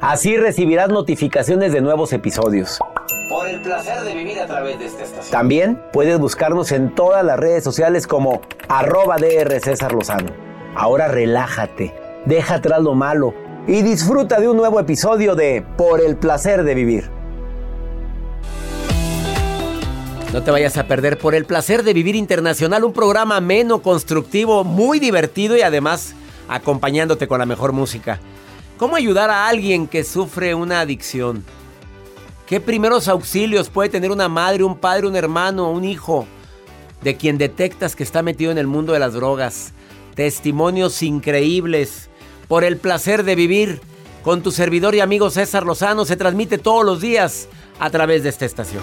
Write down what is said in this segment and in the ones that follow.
Así recibirás notificaciones de nuevos episodios. Por el placer de vivir a través de esta estación. También puedes buscarnos en todas las redes sociales como arroba DR César Lozano. Ahora relájate, deja atrás lo malo y disfruta de un nuevo episodio de Por el placer de vivir. No te vayas a perder por el placer de vivir internacional, un programa ameno, constructivo, muy divertido y además acompañándote con la mejor música. ¿Cómo ayudar a alguien que sufre una adicción? ¿Qué primeros auxilios puede tener una madre, un padre, un hermano, un hijo de quien detectas que está metido en el mundo de las drogas? Testimonios increíbles por el placer de vivir con tu servidor y amigo César Lozano se transmite todos los días a través de esta estación.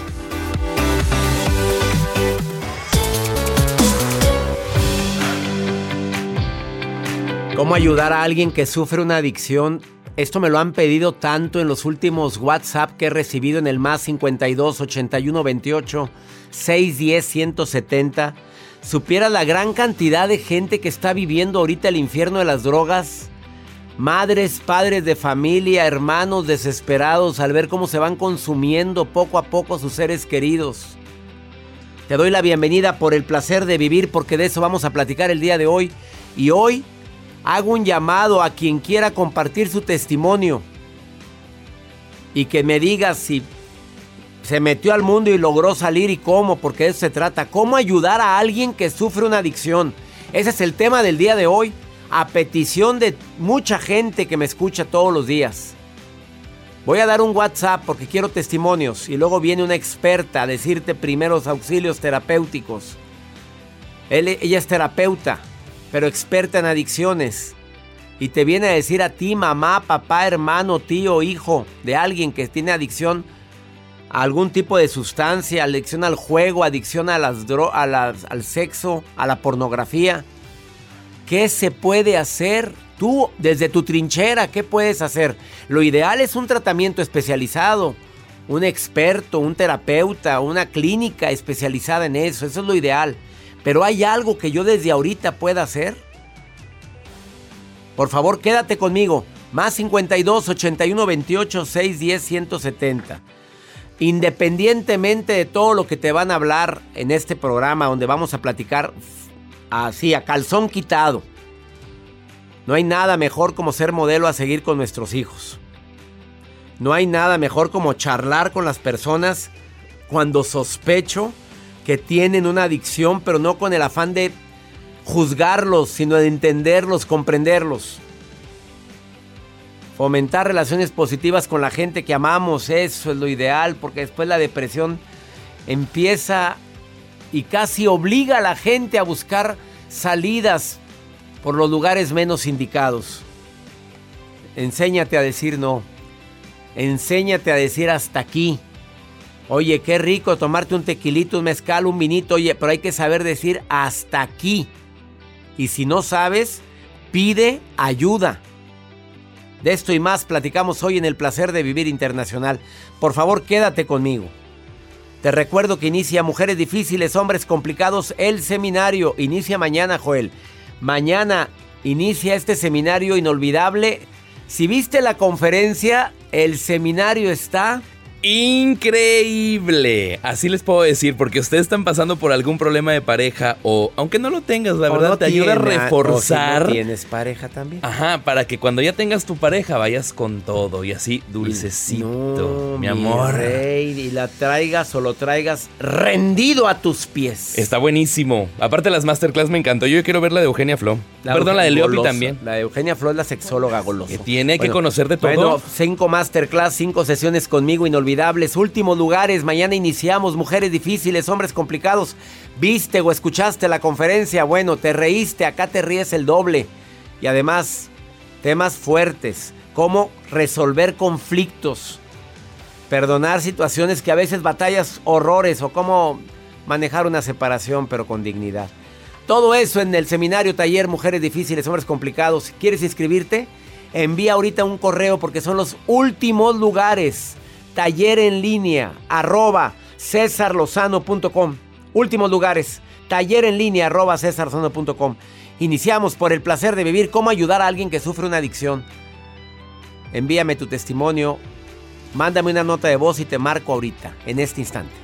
¿Cómo ayudar a alguien que sufre una adicción? Esto me lo han pedido tanto en los últimos WhatsApp que he recibido en el más 52 81 28 610 170. Supiera la gran cantidad de gente que está viviendo ahorita el infierno de las drogas. Madres, padres de familia, hermanos desesperados al ver cómo se van consumiendo poco a poco sus seres queridos. Te doy la bienvenida por el placer de vivir porque de eso vamos a platicar el día de hoy. Y hoy hago un llamado a quien quiera compartir su testimonio y que me diga si se metió al mundo y logró salir y cómo, porque de eso se trata. ¿Cómo ayudar a alguien que sufre una adicción? Ese es el tema del día de hoy, a petición de mucha gente que me escucha todos los días. Voy a dar un WhatsApp porque quiero testimonios y luego viene una experta a decirte primeros auxilios terapéuticos. Ella es terapeuta pero experta en adicciones. Y te viene a decir a ti, mamá, papá, hermano, tío, hijo de alguien que tiene adicción a algún tipo de sustancia, adicción al juego, adicción a las al sexo, a la pornografía. ¿Qué se puede hacer? Tú, desde tu trinchera, ¿qué puedes hacer? Lo ideal es un tratamiento especializado, un experto, un terapeuta, una clínica especializada en eso. Eso es lo ideal. Pero hay algo que yo desde ahorita pueda hacer. Por favor, quédate conmigo. Más 52 81 28 610 170. Independientemente de todo lo que te van a hablar en este programa, donde vamos a platicar así, a calzón quitado. No hay nada mejor como ser modelo a seguir con nuestros hijos. No hay nada mejor como charlar con las personas cuando sospecho que tienen una adicción, pero no con el afán de juzgarlos, sino de entenderlos, comprenderlos. Fomentar relaciones positivas con la gente que amamos, eso es lo ideal, porque después la depresión empieza y casi obliga a la gente a buscar salidas por los lugares menos indicados. Enséñate a decir no. Enséñate a decir hasta aquí. Oye, qué rico tomarte un tequilito, un mezcal, un vinito, oye, pero hay que saber decir hasta aquí. Y si no sabes, pide ayuda. De esto y más platicamos hoy en el placer de vivir internacional. Por favor, quédate conmigo. Te recuerdo que inicia Mujeres Difíciles, Hombres Complicados, el seminario. Inicia mañana, Joel. Mañana inicia este seminario inolvidable. Si viste la conferencia, el seminario está increíble. Así les puedo decir, porque ustedes están pasando por algún problema de pareja o aunque no lo tengas, la O verdad no te ayuda a reforzar. o si no tienes pareja también. Ajá, para que cuando ya tengas tu pareja vayas con todo y así dulcecito, No, mi amor. rey, y la traigas o lo traigas rendido a tus pies. Está buenísimo. Aparte las masterclass me encantó. Yo quiero ver la de Eugenia Flo. Perdón, la de Leopi también. La de Eugenia Flor, la sexóloga golosa. Que tiene que conocer de todo. Bueno, cinco masterclass, cinco sesiones conmigo inolvidables. Últimos lugares. Mañana iniciamos. Mujeres difíciles, hombres complicados. ¿Viste o escuchaste la conferencia? Bueno, te reíste. Acá te ríes el doble. Y además, temas fuertes. Cómo resolver conflictos. Perdonar situaciones que a veces batallas horrores. O cómo manejar una separación, pero con dignidad. Todo eso en el seminario taller Mujeres Difíciles, Hombres Complicados. ¿Quieres inscribirte? Envía ahorita un correo porque son los últimos lugares. Taller en línea, arroba cesarlozano.com. Últimos lugares. Taller en línea, arroba cesarlozano.com. Iniciamos por el placer de vivir. ¿Cómo ayudar a alguien que sufre una adicción? Envíame tu testimonio. Mándame una nota de voz y te marco ahorita, en este instante.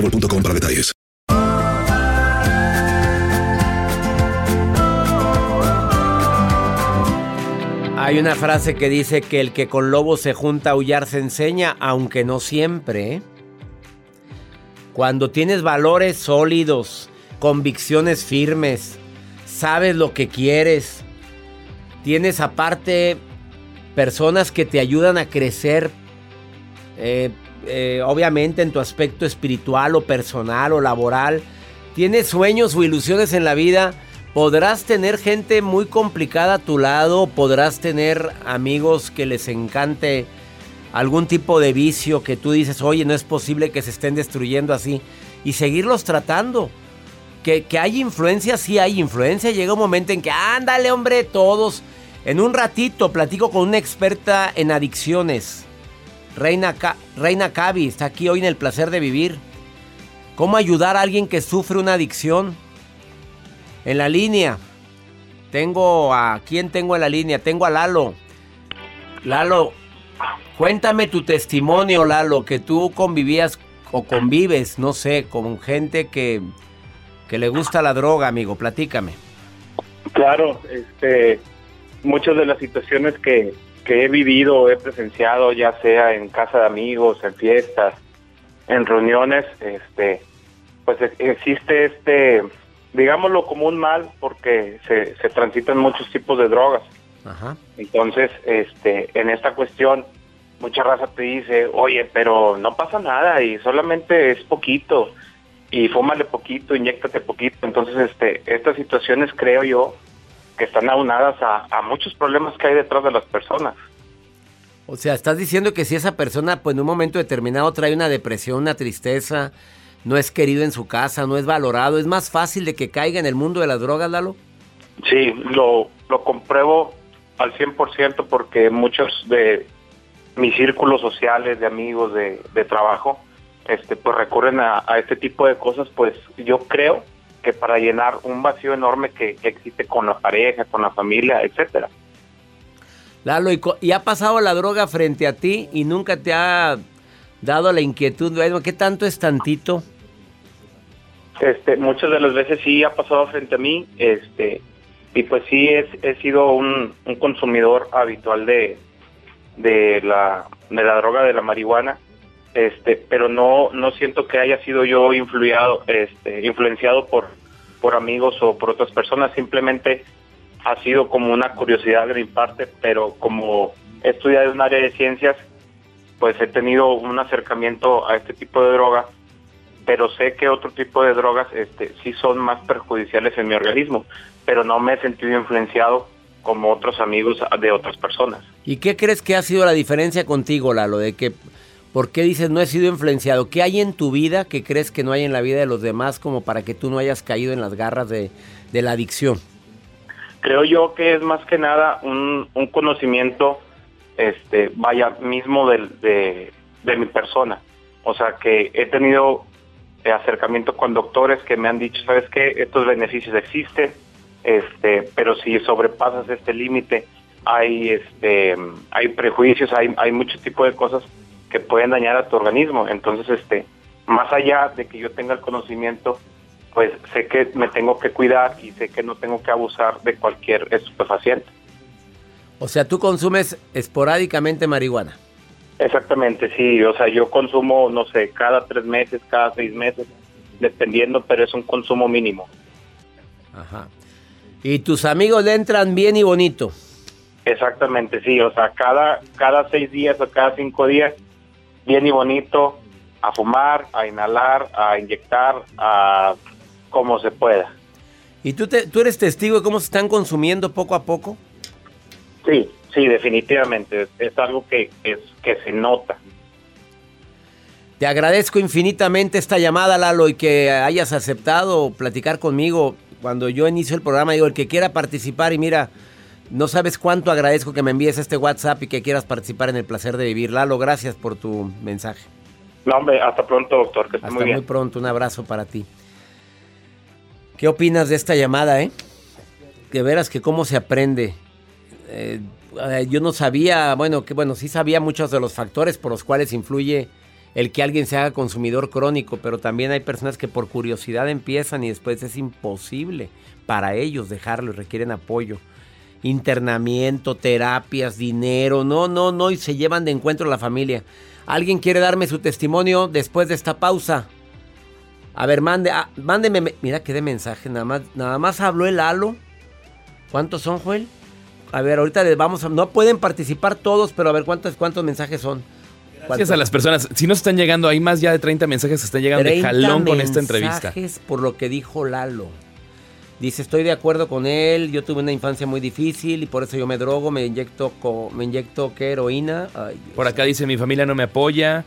para detalles. Hay una frase que dice que el que con lobos se junta a aullar se enseña, aunque no siempre. ¿eh? Cuando tienes valores sólidos, convicciones firmes, sabes lo que quieres, tienes aparte personas que te ayudan a crecer, eh, eh, obviamente en tu aspecto espiritual o personal o laboral, tienes sueños o ilusiones en la vida, podrás tener gente muy complicada a tu lado, podrás tener amigos que les encante algún tipo de vicio que tú dices, oye, no es posible que se estén destruyendo así, y seguirlos tratando. Que, que hay influencia, sí hay influencia. Llega un momento en que, ándale, hombre, todos. En un ratito platico con una experta en adicciones. Reina, Ca- Reina Cavi está aquí hoy en el placer de vivir. ¿Cómo ayudar a alguien que sufre una adicción? En la línea. Tengo a. ¿Quién tengo en la línea? Tengo a Lalo. Lalo, cuéntame tu testimonio, Lalo, que tú convivías o convives, no sé, con gente que, que le gusta la droga, amigo. Platícame. Claro, este, muchas de las situaciones que, que he vivido, he presenciado, ya sea en casa de amigos, en fiestas, en reuniones, este, pues e- existe este, digámoslo como un mal, porque se, se transitan muchos tipos de drogas. Ajá. Entonces, este, en esta cuestión, mucha raza te dice, oye, pero no pasa nada y solamente es poquito y fúmale poquito, inyectate poquito. Entonces, este, estas situaciones creo yo que están aunadas a, a muchos problemas que hay detrás de las personas. O sea, estás diciendo que si esa persona, pues en un momento determinado trae una depresión, una tristeza, no es querido en su casa, no es valorado, es más fácil de que caiga en el mundo de las drogas, Lalo. Sí, lo, lo compruebo al 100% porque muchos de mis círculos sociales, de amigos, de, de trabajo, este, pues recurren a, a este tipo de cosas, pues yo creo que para llenar un vacío enorme que, existe con la pareja, con la familia, etcétera. Lalo, ¿y, y ha pasado la droga frente a ti y nunca te ha dado la inquietud? ¿Qué tanto es tantito? Este, muchas de las veces sí ha pasado frente a mí, este, y pues sí he, he sido un, un consumidor habitual de, de la, de la droga de la marihuana, este, pero no, no siento que haya sido yo influido, este, influenciado por, por amigos o por otras personas, simplemente ha sido como una curiosidad de mi parte, pero como he estudiado en un área de ciencias, pues he tenido un acercamiento a este tipo de droga, pero sé que otro tipo de drogas este, sí son más perjudiciales en mi organismo, pero no me he sentido influenciado como otros amigos de otras personas. ¿Y qué crees que ha sido la diferencia contigo, Lalo? De que, ¿por qué dices no he sido influenciado? ¿Qué hay en tu vida que crees que no hay en la vida de los demás como para que tú no hayas caído en las garras de, la adicción? Creo yo que es más que nada un, un conocimiento, este, vaya, mismo de, mi persona. O sea, que he tenido eh, acercamiento con doctores que me han dicho, ¿sabes qué? Estos beneficios existen, este, pero si sobrepasas este límite, hay, este, hay prejuicios, hay, hay muchos tipos de cosas que pueden dañar a tu organismo. Entonces, este, más allá de que yo tenga el conocimiento, pues sé que me tengo que cuidar y sé que no tengo que abusar de cualquier estupefaciente. O sea, tú consumes esporádicamente marihuana. Exactamente, sí, o sea, yo consumo, no sé, cada tres meses, cada seis meses, dependiendo, pero es un consumo mínimo. Ajá. Y tus amigos le entran bien y bonito. Exactamente, sí, o sea, cada, cada seis días o cada cinco días, bien y bonito, a fumar, a inhalar, a inyectar, a como se pueda. ¿Y tú, te- tú eres testigo de cómo se están consumiendo poco a poco? Sí, sí, definitivamente, es, es algo que, es, que se nota. Te agradezco infinitamente esta llamada, Lalo, y que hayas aceptado platicar conmigo. Cuando yo inicio el programa, digo, el que quiera participar, y mira, no sabes cuánto agradezco que me envíes este WhatsApp y que quieras participar en el placer de vivir. Lalo, gracias por tu mensaje. No, hombre, hasta pronto, doctor, que esté Hasta muy muy, bien. pronto, un abrazo para ti. ¿Qué opinas de esta llamada, eh? De veras que cómo se aprende. Eh, eh, yo no sabía, bueno, que bueno, sí sabía muchos de los factores por los cuales influye el que alguien se haga consumidor crónico, pero también hay personas que por curiosidad empiezan y después es imposible para ellos dejarlo y requieren apoyo. Internamiento, terapias, dinero, no, no, no, y se llevan de encuentro a la familia. ¿Alguien quiere darme su testimonio después de esta pausa? A ver, mande, ah, mándeme, me- mira qué de mensaje, nada más, nada más habló el halo. ¿Cuántos son, Joel? A ver, ahorita les vamos a, no pueden participar todos, pero a ver cuántos, cuántos mensajes son. Gracias a las personas. Si nos están llegando, hay más ya de 30 mensajes que están llegando de 30 jalón con esta entrevista. mensajes por lo que dijo Lalo. Dice, estoy de acuerdo con él, yo tuve una infancia muy difícil y por eso yo me drogo, me inyecto, co- me inyecto ¿qué? heroína. Ay. Por acá dice, mi familia no me apoya.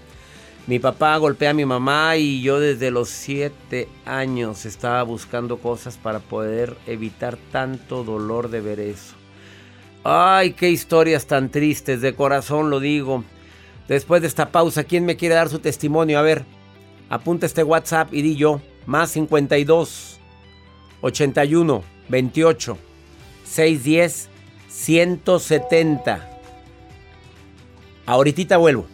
Mi papá golpea a mi mamá y yo desde los siete años estaba buscando cosas para poder evitar tanto dolor de ver eso. Ay, qué historias tan tristes, de corazón lo digo. Después de esta pausa, ¿quién me quiere dar su testimonio? A ver, apunta este WhatsApp y di yo, más 52 81 28 610 170. Ahorita vuelvo.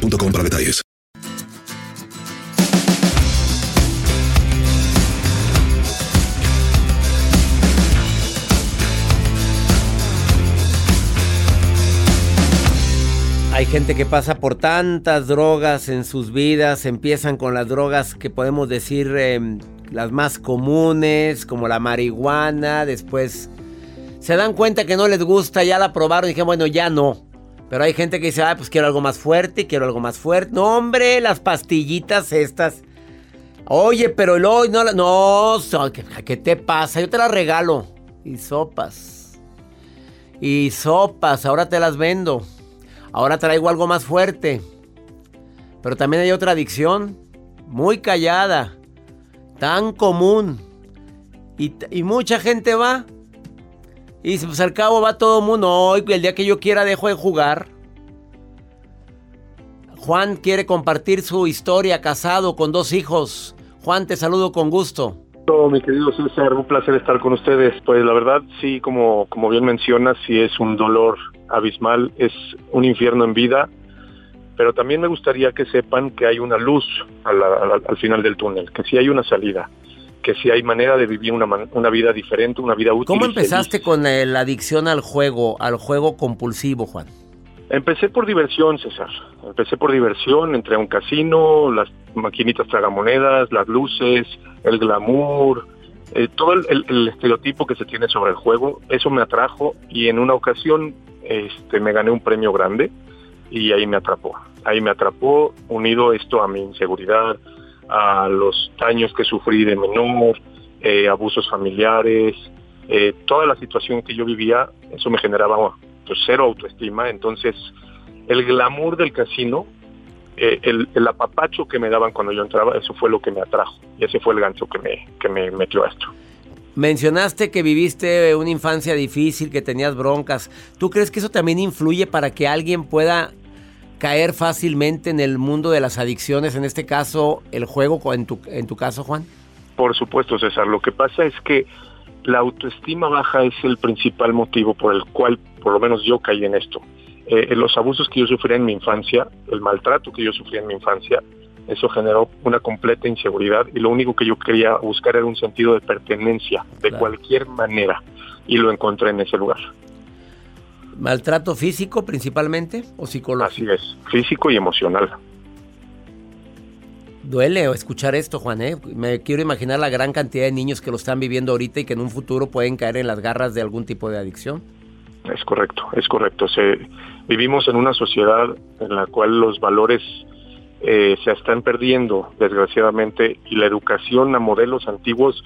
detalles. Hay gente que pasa por tantas drogas en sus vidas, empiezan con las drogas que podemos decir eh, las más comunes, como la marihuana, después se dan cuenta que no les gusta, ya la probaron y dijeron, bueno, ya no. Pero hay gente que dice, ah, pues quiero algo más fuerte, quiero algo más fuerte. No, hombre, las pastillitas estas. Oye, pero el hoy no, no, ¿qué, te pasa? Yo te las regalo. Y sopas. Y sopas, ahora te las vendo. Ahora traigo algo más fuerte. Pero también hay otra adicción, muy callada, tan común. Y, y mucha gente va. Y dice, pues al cabo va todo el mundo. Hoy, el día que yo quiera, dejo de jugar. Juan quiere compartir su historia, casado con dos hijos. Juan, te saludo con gusto. Todo, mi querido César, un placer estar con ustedes. Pues la verdad, sí, como, como bien mencionas, sí es un dolor abismal, es un infierno en vida, pero también me gustaría que sepan que hay una luz a la- a la- al final del túnel, que sí hay una salida, que sí hay manera de vivir una, una vida diferente, una vida útil. ¿Cómo feliz. empezaste con eh, la adicción al juego, al juego compulsivo, Juan? Empecé por diversión, César. Empecé por diversión, entré a un casino, las maquinitas tragamonedas, las luces, el glamour, eh, todo el, el- el estereotipo que se tiene sobre el juego, eso me atrajo y en una ocasión este, me gané un premio grande y ahí me atrapó. Ahí me atrapó, unido esto a mi inseguridad, a los daños que sufrí de menor, eh, abusos familiares, eh, toda la situación que yo vivía, eso me generaba pues, cero autoestima. Entonces, el glamour del casino, eh, el, el apapacho que me daban cuando yo entraba, eso fue lo que me atrajo. Y ese fue el gancho que me, que me metió a esto. Mencionaste que viviste una infancia difícil, que tenías broncas. ¿Tú crees que eso también influye para que alguien pueda caer fácilmente en el mundo de las adicciones, en este caso el juego, en tu, en tu caso, Juan? Por supuesto, César. Lo que pasa es que la autoestima baja es el principal motivo por el cual, por lo menos yo caí en esto. Eh, los abusos que yo sufrí en mi infancia, el maltrato que yo sufrí en mi infancia, eso generó una completa inseguridad y lo único que yo quería buscar era un sentido de pertenencia de cualquier manera y lo encontré en ese lugar. ¿Maltrato físico principalmente o psicológico? Así es, físico y emocional. Duele escuchar esto, Juan, ¿eh? Me quiero imaginar la gran cantidad de niños que lo están viviendo ahorita y que en un futuro pueden caer en las garras de algún tipo de adicción. Es correcto, es correcto. Se, vivimos en una sociedad en la cual los valores eh, se están perdiendo, desgraciadamente, y la educación a modelos antiguos,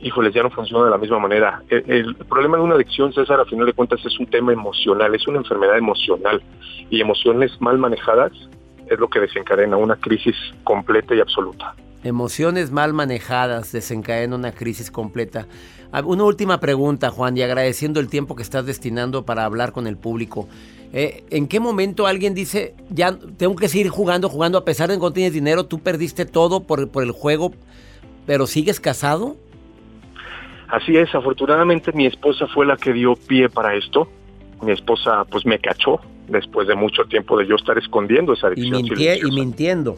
híjoles, ya no funciona de la misma manera. El, problema de una adicción, César, a final de cuentas, es un tema emocional, es una enfermedad emocional, y emociones mal manejadas es lo que desencadena una crisis completa y absoluta. Emociones mal manejadas desencadenan una crisis completa. Ah, una última pregunta, Juan, y agradeciendo el tiempo que estás destinando para hablar con el público. Eh, ¿En qué momento alguien dice, ya tengo que seguir jugando, jugando, a pesar de que no tienes dinero, tú perdiste todo por, por el juego, pero sigues casado? Así es, afortunadamente mi esposa fue la que dio pie para esto. Mi esposa pues me cachó después de mucho tiempo de yo estar escondiendo esa adicción. Y, y mintiendo.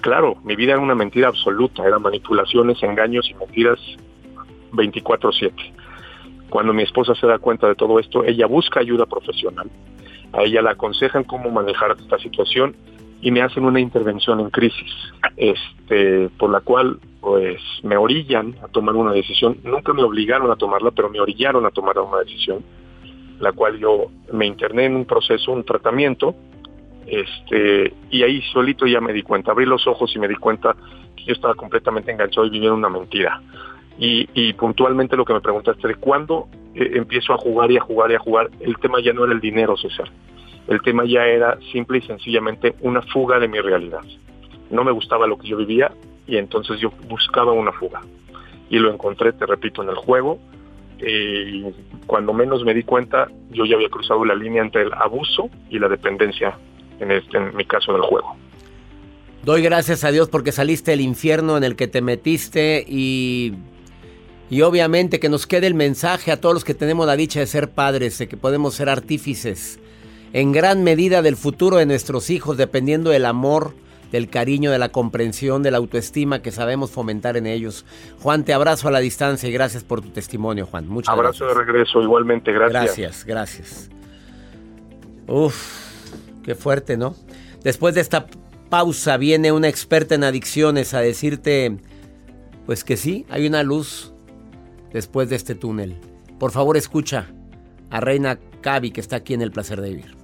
Claro, mi vida era una mentira absoluta, eran manipulaciones, engaños y mentiras 24/7. Cuando mi esposa se da cuenta de todo esto, ella busca ayuda profesional. A ella la aconsejan cómo manejar esta situación y me hacen una intervención en crisis, este, por la cual pues me orillan a tomar una decisión. Nunca me obligaron a tomarla, pero me orillaron a tomar una decisión, la cual yo me interné en un proceso, un tratamiento, este, y ahí solito ya me di cuenta, abrí los ojos y me di cuenta que yo estaba completamente enganchado y vivía en una mentira. Y, puntualmente lo que me preguntaste de cuándo eh, empiezo a jugar y a jugar y a jugar, el tema ya no era el dinero, César. El tema ya era simple y sencillamente una fuga de mi realidad. No me gustaba lo que yo vivía y entonces yo buscaba una fuga. Y lo encontré, te repito, en el juego. Eh, cuando menos me di cuenta, yo ya había cruzado la línea entre el abuso y la dependencia, en, este, en mi caso del juego. Doy gracias a Dios porque saliste del infierno en el que te metiste y y obviamente que nos quede el mensaje a todos los que tenemos la dicha de ser padres, de que podemos ser artífices en gran medida del futuro de nuestros hijos, dependiendo del amor, del cariño, de la comprensión, de la autoestima que sabemos fomentar en ellos. Juan, te abrazo a la distancia y gracias por tu testimonio, Juan. Muchas abrazo de regreso, igualmente, gracias. Gracias, gracias. Uf, qué fuerte, ¿no? Después de esta pausa viene una experta en adicciones a decirte, pues que sí, hay una luz después de este túnel. Por favor, escucha a Reina Cavi, que está aquí en el placer de vivir.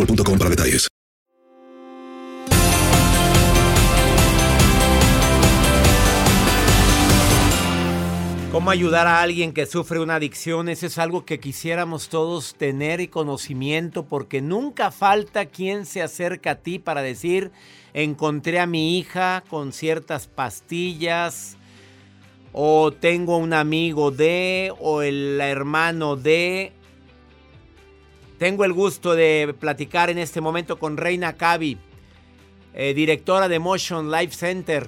boostmobile.com para detalles. ¿Cómo ayudar a alguien que sufre una adicción? Eso es algo que quisiéramos todos tener y conocimiento porque nunca falta quien se acerca a ti para decir, encontré a mi hija con ciertas pastillas, o tengo un amigo de, o el hermano de. Tengo el gusto de platicar en este momento con Reina Cavi, eh, directora de Motion Life Center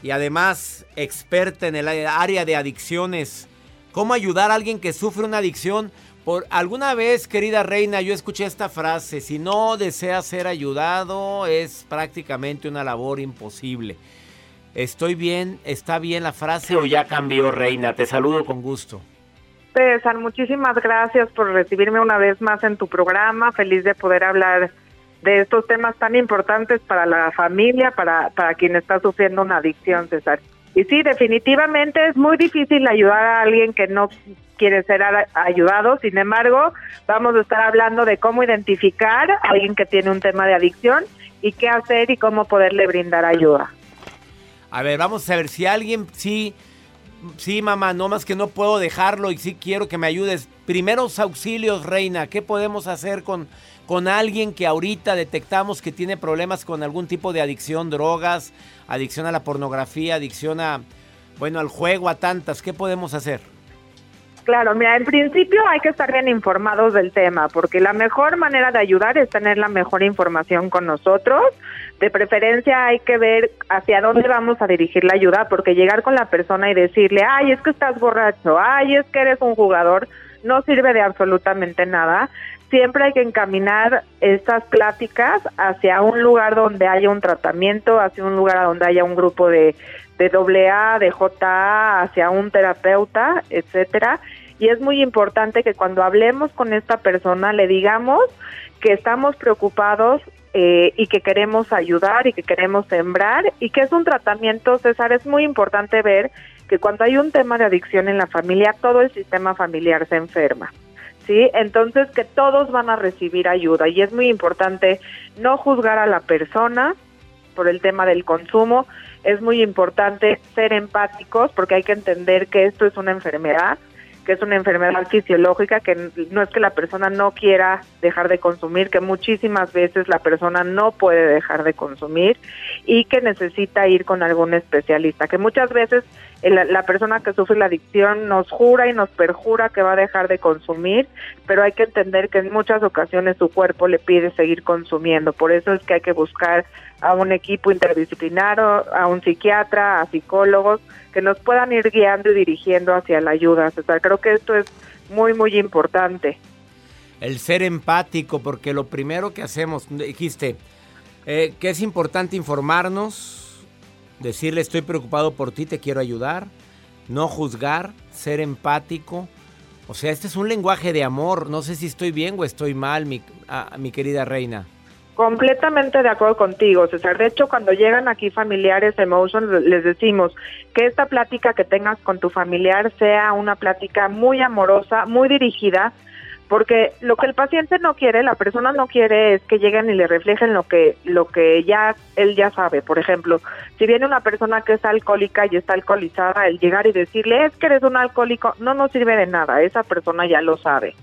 y además experta en el área de adicciones. ¿Cómo ayudar a alguien que sufre una adicción? Por alguna vez, querida reina, yo escuché esta frase, si no desea ser ayudado es prácticamente una labor imposible. ¿Estoy bien? ¿Está bien la frase o ya cambió, reina? Te saludo con gusto. César, muchísimas gracias por recibirme una vez más en tu programa. Feliz de poder hablar de estos temas tan importantes para la familia, para, para quien está sufriendo una adicción, César. Y sí, definitivamente es muy difícil ayudar a alguien que no quiere ser ayudado. Sin embargo, vamos a estar hablando de cómo identificar a alguien que tiene un tema de adicción y qué hacer y cómo poderle brindar ayuda. A ver, vamos a ver si alguien sí, sí, mamá, no más que no puedo dejarlo y sí quiero que me ayudes. Primeros auxilios, reina, ¿qué podemos hacer con, con alguien que ahorita detectamos que tiene problemas con algún tipo de adicción, drogas, adicción a la pornografía, adicción a, bueno, al juego, a tantas? ¿Qué podemos hacer? Claro, mira, en principio hay que estar bien informados del tema, porque la mejor manera de ayudar es tener la mejor información con nosotros. De preferencia hay que ver hacia dónde vamos a dirigir la ayuda, porque llegar con la persona y decirle, ay, es que estás borracho, ay, es que eres un jugador, no sirve de absolutamente nada. Siempre hay que encaminar estas pláticas hacia un lugar donde haya un tratamiento, hacia un lugar donde haya un grupo de, de AA, de JA, hacia un terapeuta, etcétera. Y es muy importante que cuando hablemos con esta persona le digamos que estamos preocupados eh, y que queremos ayudar y que queremos sembrar y que es un tratamiento, César, es muy importante ver que cuando hay un tema de adicción en la familia, todo el sistema familiar se enferma. ¿Sí? Entonces que todos van a recibir ayuda y es muy importante no juzgar a la persona por el tema del consumo, es muy importante ser empáticos porque hay que entender que esto es una enfermedad, que es una enfermedad fisiológica, que no es que la persona no quiera dejar de consumir, que muchísimas veces la persona no puede dejar de consumir y que necesita ir con algún especialista, que muchas veces la persona que sufre la adicción nos jura y nos perjura que va a dejar de consumir, pero hay que entender que en muchas ocasiones su cuerpo le pide seguir consumiendo, por eso es que hay que buscar a un equipo interdisciplinario, a un psiquiatra, a psicólogos, que nos puedan ir guiando y dirigiendo hacia la ayuda. César, creo que esto es muy, muy importante. El ser empático, porque lo primero que hacemos, dijiste, eh, que es importante informarnos, decirle estoy preocupado por ti, te quiero ayudar, no juzgar, ser empático. O sea, este es un lenguaje de amor. No sé si estoy bien o estoy mal, mi, ah, mi querida reina. Completamente de acuerdo contigo, César. De hecho, cuando llegan aquí familiares Emotion, les decimos que esta plática que tengas con tu familiar sea una plática muy amorosa, muy dirigida porque lo que el paciente no quiere, la persona no quiere es que lleguen y le reflejen lo que lo que ya él ya sabe. Por ejemplo, si viene una persona que es alcohólica y está alcoholizada, el llegar y decirle es que eres un alcohólico no nos sirve de nada, esa persona ya lo sabe.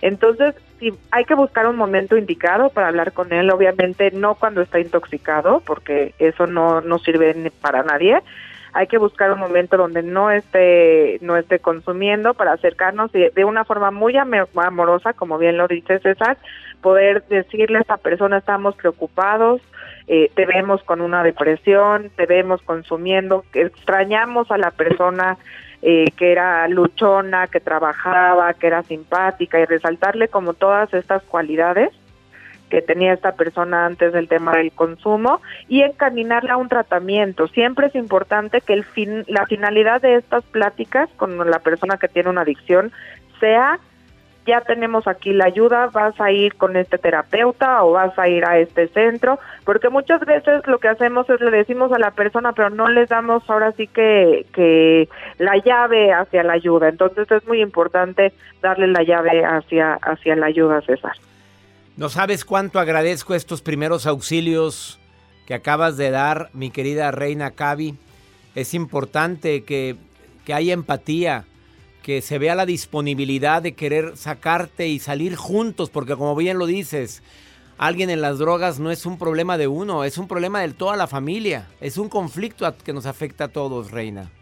Entonces, si hay que buscar un momento indicado para hablar con él, obviamente no cuando está intoxicado, porque eso no no sirve para nadie hay que buscar un momento donde no esté no esté consumiendo para acercarnos y de una forma muy amorosa, como bien lo dice César, poder decirle a esta persona estamos preocupados, eh, te vemos con una depresión, te vemos consumiendo, extrañamos a la persona eh, que era luchona, que trabajaba, que era simpática y resaltarle como todas estas cualidades que tenía esta persona antes del tema del consumo y encaminarla a un tratamiento. Siempre es importante que el fin, la finalidad de estas pláticas con la persona que tiene una adicción sea ya tenemos aquí la ayuda, vas a ir con este terapeuta o vas a ir a este centro, porque muchas veces lo que hacemos es le decimos a la persona, pero no les damos ahora sí que, que la llave hacia la ayuda. Entonces es muy importante darle la llave hacia, hacia la ayuda, César. No sabes cuánto agradezco estos primeros auxilios que acabas de dar, mi querida reina Cavi. Es importante que, que haya empatía, que se vea la disponibilidad de querer sacarte y salir juntos, porque como bien lo dices, alguien en las drogas no es un problema de uno, es un problema de toda la familia, es un conflicto que nos afecta a todos, reina.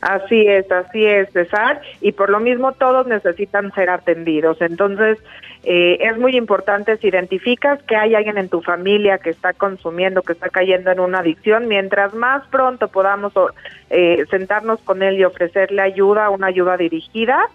Así es, así es, César. Y por lo mismo todos necesitan ser atendidos. Entonces, eh, es muy importante si identificas que hay alguien en tu familia que está consumiendo, que está cayendo en una adicción, mientras más pronto podamos eh, sentarnos con él y ofrecerle ayuda, una ayuda dirigida,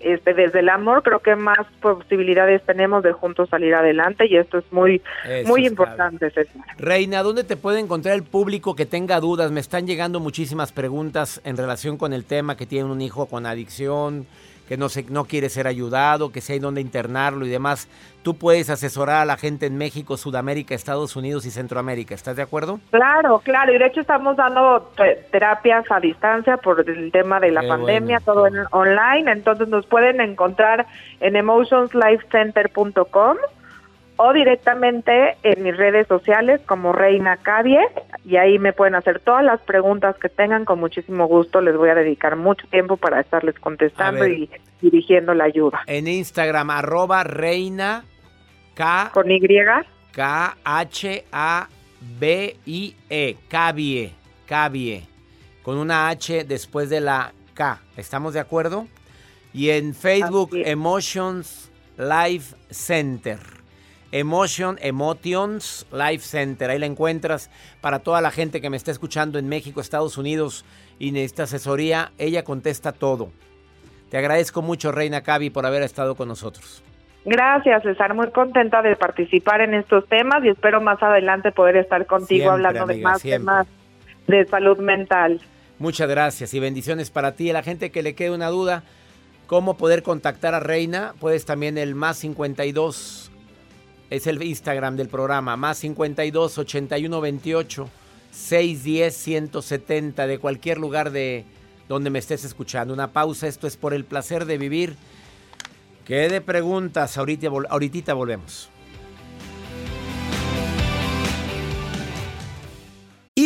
este, desde el amor creo que más posibilidades tenemos de juntos salir adelante y esto es muy muy importante. Reina, ¿dónde te puede encontrar el público que tenga dudas? Me están llegando muchísimas preguntas en relación con el tema que tiene un hijo con adicción, que no, se, no quiere ser ayudado, que si hay dónde internarlo y demás. Tú puedes asesorar a la gente en México, Sudamérica, Estados Unidos y Centroamérica. ¿Estás de acuerdo? Claro, claro. Y de hecho estamos dando terapias a distancia por el tema de la pandemia, todo en online. Entonces nos pueden encontrar en emotionslifecenter.com o directamente en mis redes sociales como Reina Cavie y ahí me pueden hacer todas las preguntas que tengan con muchísimo gusto. Les voy a dedicar mucho tiempo para estarles contestando y dirigiendo la ayuda. En Instagram, arroba Reina K. Con Y. K H A B I E. Cavie. Cavie. Con una H después de la K. ¿Estamos de acuerdo? Y en Facebook, Emotions Life Center. Emotion, Emotions Life Center. Ahí la encuentras para toda la gente que me está escuchando en México, Estados Unidos y necesita asesoría. Ella contesta todo. Te agradezco mucho, Reina Cavi, por haber estado con nosotros. Gracias, César. Muy contenta de participar en estos temas y espero más adelante poder estar contigo hablando de más temas de salud mental. Muchas gracias y bendiciones para ti. A la gente que le quede una duda, cómo poder contactar a Reina, puedes también el más 52 es el Instagram del programa, más 52 81 28 610 170 de cualquier lugar de donde me estés escuchando. Una pausa, esto es por el placer de vivir. ¿Qué de preguntas? Ahorita, ahorita volvemos.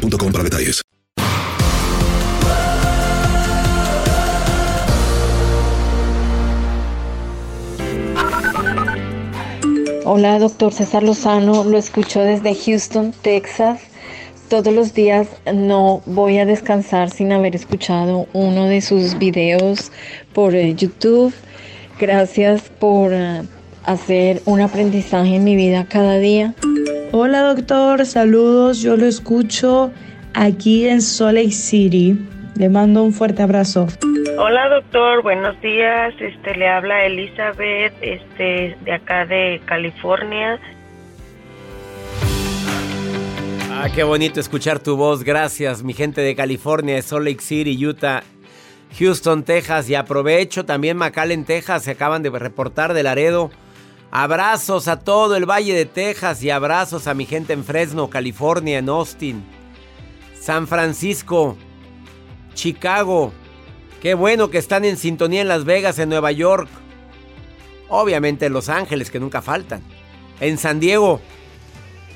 para detalles. Hola, doctor César Lozano, lo escucho desde Houston, Texas. Todos los días no voy a descansar sin haber escuchado uno de sus videos por eh, YouTube. Gracias por eh, hacer un aprendizaje en mi vida cada día. Hola doctor, saludos, yo lo escucho aquí en Salt Lake City. Le mando un fuerte abrazo. Hola doctor, buenos días. Este le habla Elizabeth, este de acá de California. Ah, qué bonito escuchar tu voz. Gracias, mi gente de California, Salt Lake City, Utah, Houston, Texas. Y aprovecho también McAllen, Texas. Se acaban de reportar de Laredo. Abrazos a todo el Valle de Texas y abrazos a mi gente en Fresno, California, en Austin, San Francisco, Chicago. Qué bueno que están en sintonía en Las Vegas, en Nueva York. Obviamente en Los Ángeles, que nunca faltan. En San Diego.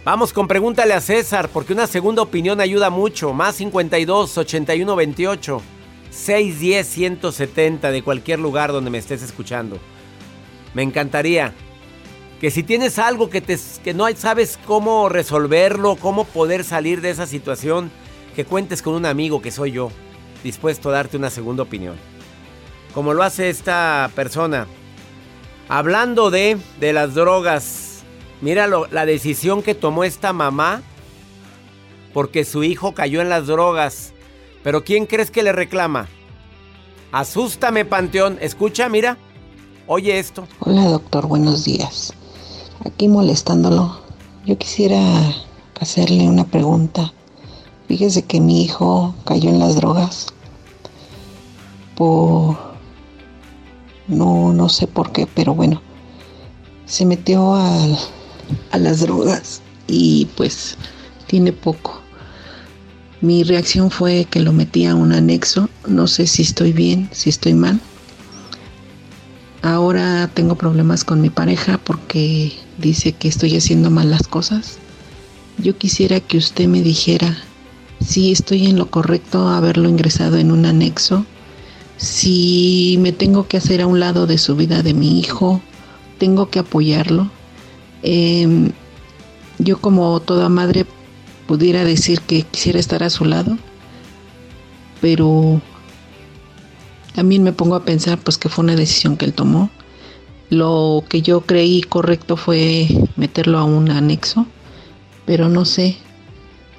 Vamos con pregúntale a César, porque una segunda opinión ayuda mucho. Más 52 81 28 610 170 de cualquier lugar donde me estés escuchando. Me encantaría que si tienes algo que, te, que no sabes cómo resolverlo, cómo poder salir de esa situación, que cuentes con un amigo que soy yo, dispuesto a darte una segunda opinión. Como lo hace esta persona. Hablando de, de las drogas, mira la decisión que tomó esta mamá porque su hijo cayó en las drogas. Pero ¿quién crees que le reclama? Asústame, Panteón. Escucha, mira. Oye esto. Hola, doctor. Buenos días. Aquí molestándolo. Yo quisiera hacerle una pregunta. Fíjese que mi hijo cayó en las drogas. Por... No, no sé por qué, pero bueno. Se metió a, a las drogas y pues tiene poco. Mi reacción fue que lo metí a un anexo. No sé si estoy bien, si estoy mal. Ahora tengo problemas con mi pareja porque dice que estoy haciendo mal las cosas. Yo quisiera que usted me dijera si estoy en lo correcto haberlo ingresado en un anexo, si me tengo que hacer a un lado de su vida de mi hijo, tengo que apoyarlo. Eh, yo como toda madre pudiera decir que quisiera estar a su lado, pero también me pongo a pensar pues que fue una decisión que él tomó. Lo que yo creí correcto fue meterlo a un anexo, pero no sé,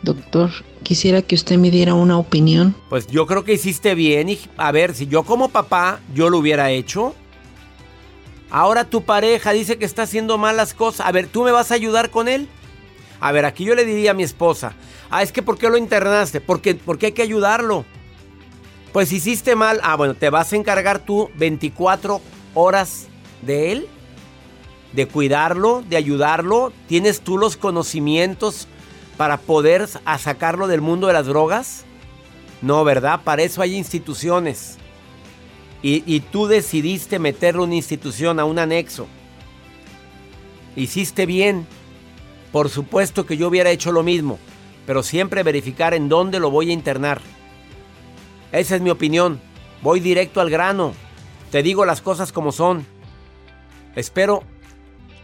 doctor, quisiera que usted me diera una opinión. Pues yo creo que hiciste bien y a ver, si yo como papá yo lo hubiera hecho. Ahora tu pareja dice que está haciendo malas cosas. A ver, ¿tú me vas a ayudar con él? A ver, aquí yo le diría a mi esposa, ah, es que ¿por qué lo internaste? Porque, porque hay que ayudarlo. Pues hiciste mal, ah, bueno, te vas a encargar tú 24 horas de él, de cuidarlo, de ayudarlo. ¿Tienes tú los conocimientos para poder sacarlo del mundo de las drogas? No, ¿verdad? Para eso hay instituciones. Y, y tú decidiste meterlo a una institución, a un anexo. Hiciste bien. Por supuesto que yo hubiera hecho lo mismo, pero siempre verificar en dónde lo voy a internar. Esa es mi opinión. Voy directo al grano. Te digo las cosas como son. Espero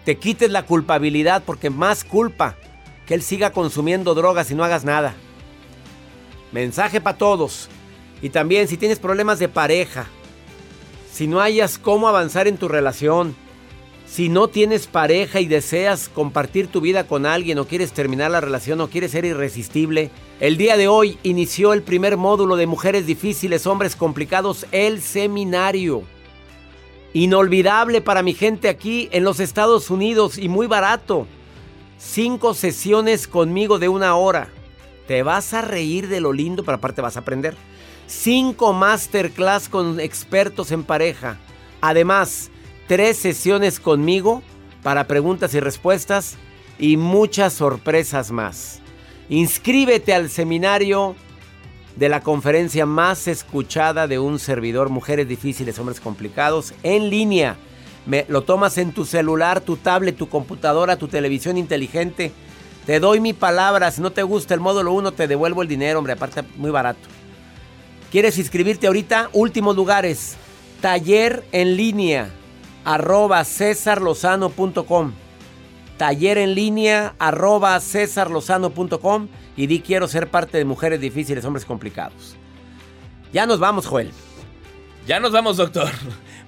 te quites la culpabilidad porque más culpa que él siga consumiendo drogas y no hagas nada. Mensaje para todos. Y también si tienes problemas de pareja, si no hayas cómo avanzar en tu relación, si no tienes pareja y deseas compartir tu vida con alguien o quieres terminar la relación o quieres ser irresistible, el día de hoy inició el primer módulo de Mujeres Difíciles, Hombres Complicados, el seminario. Inolvidable para mi gente aquí en los Estados Unidos y muy barato. Cinco sesiones conmigo de una hora. Te vas a reír de lo lindo, pero aparte vas a aprender. Cinco masterclass con expertos en pareja. Además, tres sesiones conmigo para preguntas y respuestas y muchas sorpresas más. Inscríbete al seminario de la conferencia más escuchada de un servidor, Mujeres Difíciles, Hombres Complicados, en línea. Me, lo tomas en tu celular, tu tablet, tu computadora, tu televisión inteligente. Te doy mi palabra, si no te gusta el módulo 1 te devuelvo el dinero, hombre, aparte muy barato. ¿Quieres inscribirte ahorita? Últimos lugares. Taller en línea arroba cesarlozano.com. Taller en línea arroba cesarlozano.com y di quiero ser parte de Mujeres Difíciles, Hombres Complicados. Ya nos vamos, Joel. Ya nos vamos, doctor.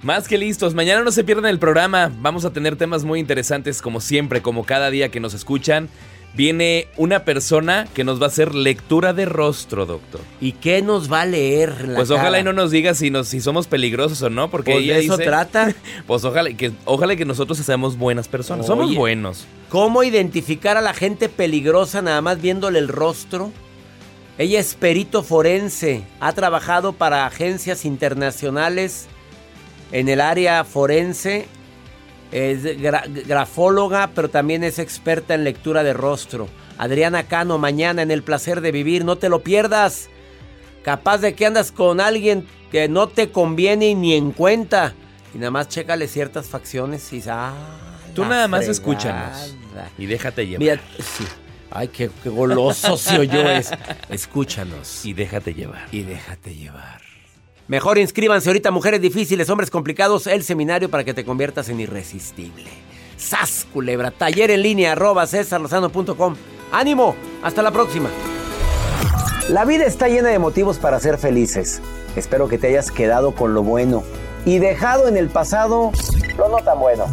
Más que listos. Mañana no se pierdan el programa. Vamos a tener temas muy interesantes como siempre, como cada día que nos escuchan. Viene una persona que nos va a hacer lectura de rostro, doctor. ¿Y qué nos va a leer la Pues ojalá y no nos diga si, nos, si somos peligrosos o no, porque Pues ella de eso dice- trata. Pues ojalá que, ojalá que nosotros seamos buenas personas. Somos buenos. ¿Cómo identificar a la gente peligrosa nada más viéndole el rostro? Ella es perito forense, ha trabajado para agencias internacionales en el área forense, es gra- grafóloga, pero también es experta en lectura de rostro. Adriana Cano, mañana en El Placer de Vivir, no te lo pierdas. Capaz de que andas con alguien que no te conviene ni en cuenta. Y nada más chécale ciertas facciones y ah, Tú nada más fregada. escúchanos y déjate llevar. Mira, sí. Ay, qué, qué goloso se oyó es. Escúchanos. Y déjate llevar. Y déjate llevar. Mejor inscríbanse ahorita, mujeres difíciles, hombres complicados, el seminario para que te conviertas en irresistible. ¡Sas, culebra! Taller en línea, arroba cesarlozano.com. ¡Ánimo! ¡Hasta la próxima! La vida está llena de motivos para ser felices. Espero que te hayas quedado con lo bueno y dejado en el pasado lo no tan bueno.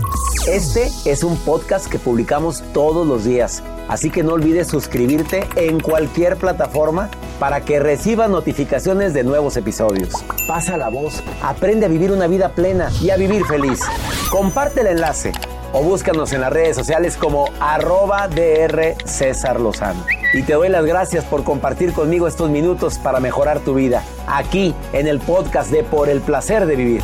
Este es un podcast que publicamos todos los días, así que no olvides suscribirte en cualquier plataforma para que recibas notificaciones de nuevos episodios. Pasa la voz, aprende a vivir una vida plena y a vivir feliz. Comparte el enlace o búscanos en las redes sociales como arroba DR César Lozano. Y te doy las gracias por compartir conmigo estos minutos para mejorar tu vida, aquí en el podcast de Por el Placer de Vivir.